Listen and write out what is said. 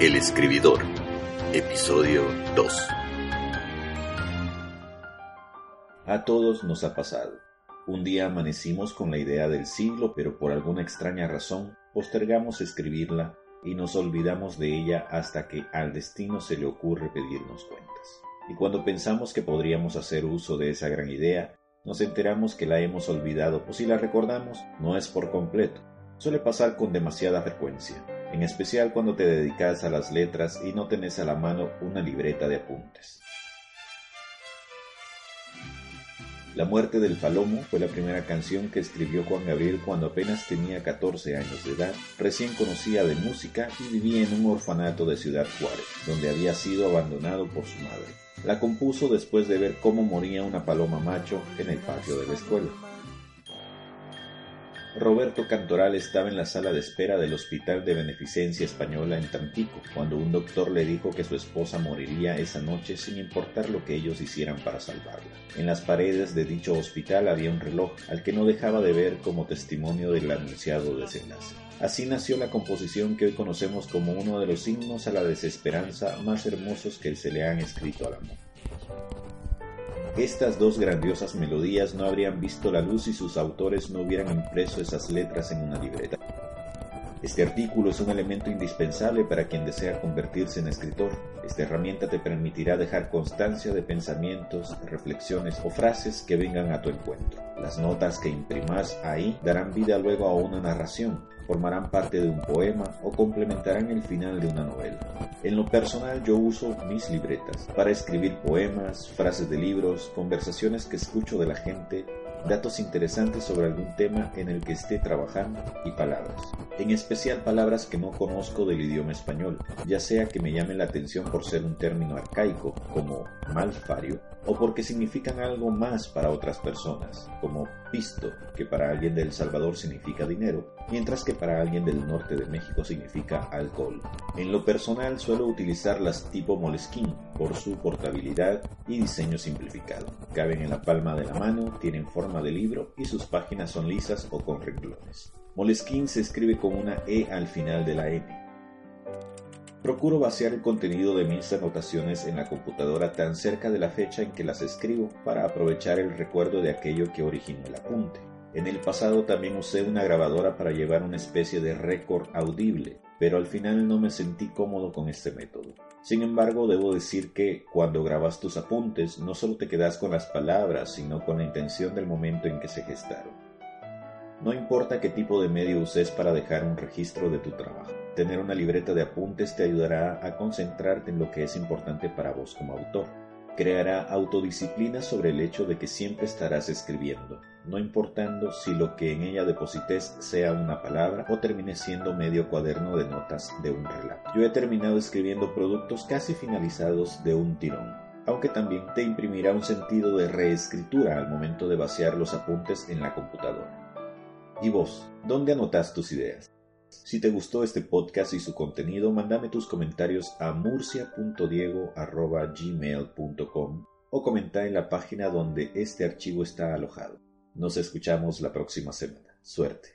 El escribidor, episodio 2. A todos nos ha pasado. Un día amanecimos con la idea del siglo, pero por alguna extraña razón postergamos escribirla y nos olvidamos de ella hasta que al destino se le ocurre pedirnos cuentas. Y cuando pensamos que podríamos hacer uso de esa gran idea, nos enteramos que la hemos olvidado, o si la recordamos, no es por completo. Suele pasar con demasiada frecuencia en especial cuando te dedicas a las letras y no tenés a la mano una libreta de apuntes. La muerte del Palomo fue la primera canción que escribió Juan Gabriel cuando apenas tenía 14 años de edad, recién conocía de música y vivía en un orfanato de Ciudad Juárez, donde había sido abandonado por su madre. La compuso después de ver cómo moría una paloma macho en el patio de la escuela. Roberto Cantoral estaba en la sala de espera del Hospital de Beneficencia Española en Tampico, cuando un doctor le dijo que su esposa moriría esa noche sin importar lo que ellos hicieran para salvarla. En las paredes de dicho hospital había un reloj al que no dejaba de ver como testimonio del anunciado desenlace. Así nació la composición que hoy conocemos como uno de los himnos a la desesperanza más hermosos que se le han escrito al amor. Estas dos grandiosas melodías no habrían visto la luz si sus autores no hubieran impreso esas letras en una libreta. Este artículo es un elemento indispensable para quien desea convertirse en escritor. Esta herramienta te permitirá dejar constancia de pensamientos, reflexiones o frases que vengan a tu encuentro. Las notas que imprimas ahí darán vida luego a una narración, formarán parte de un poema o complementarán el final de una novela. En lo personal yo uso mis libretas para escribir poemas, frases de libros, conversaciones que escucho de la gente, datos interesantes sobre algún tema en el que esté trabajando y palabras. En especial palabras que no conozco del idioma español, ya sea que me llamen la atención por ser un término arcaico como malfario o porque significan algo más para otras personas, como pisto, que para alguien de El Salvador significa dinero, mientras que para alguien del norte de México significa alcohol. En lo personal suelo utilizar las tipo Moleskine por su portabilidad y diseño simplificado. Caben en la palma de la mano, tienen forma de libro y sus páginas son lisas o con renglones. Moleskine se escribe con una E al final de la N Procuro vaciar el contenido de mis anotaciones en la computadora tan cerca de la fecha en que las escribo para aprovechar el recuerdo de aquello que originó el apunte. En el pasado también usé una grabadora para llevar una especie de récord audible, pero al final no me sentí cómodo con este método. Sin embargo, debo decir que cuando grabas tus apuntes no solo te quedas con las palabras, sino con la intención del momento en que se gestaron. No importa qué tipo de medio uses para dejar un registro de tu trabajo. Tener una libreta de apuntes te ayudará a concentrarte en lo que es importante para vos como autor. Creará autodisciplina sobre el hecho de que siempre estarás escribiendo, no importando si lo que en ella deposites sea una palabra o termine siendo medio cuaderno de notas de un relato. Yo he terminado escribiendo productos casi finalizados de un tirón, aunque también te imprimirá un sentido de reescritura al momento de vaciar los apuntes en la computadora. ¿Y vos? ¿Dónde anotas tus ideas? Si te gustó este podcast y su contenido, mándame tus comentarios a murcia.diego.gmail.com o comenta en la página donde este archivo está alojado. Nos escuchamos la próxima semana. Suerte.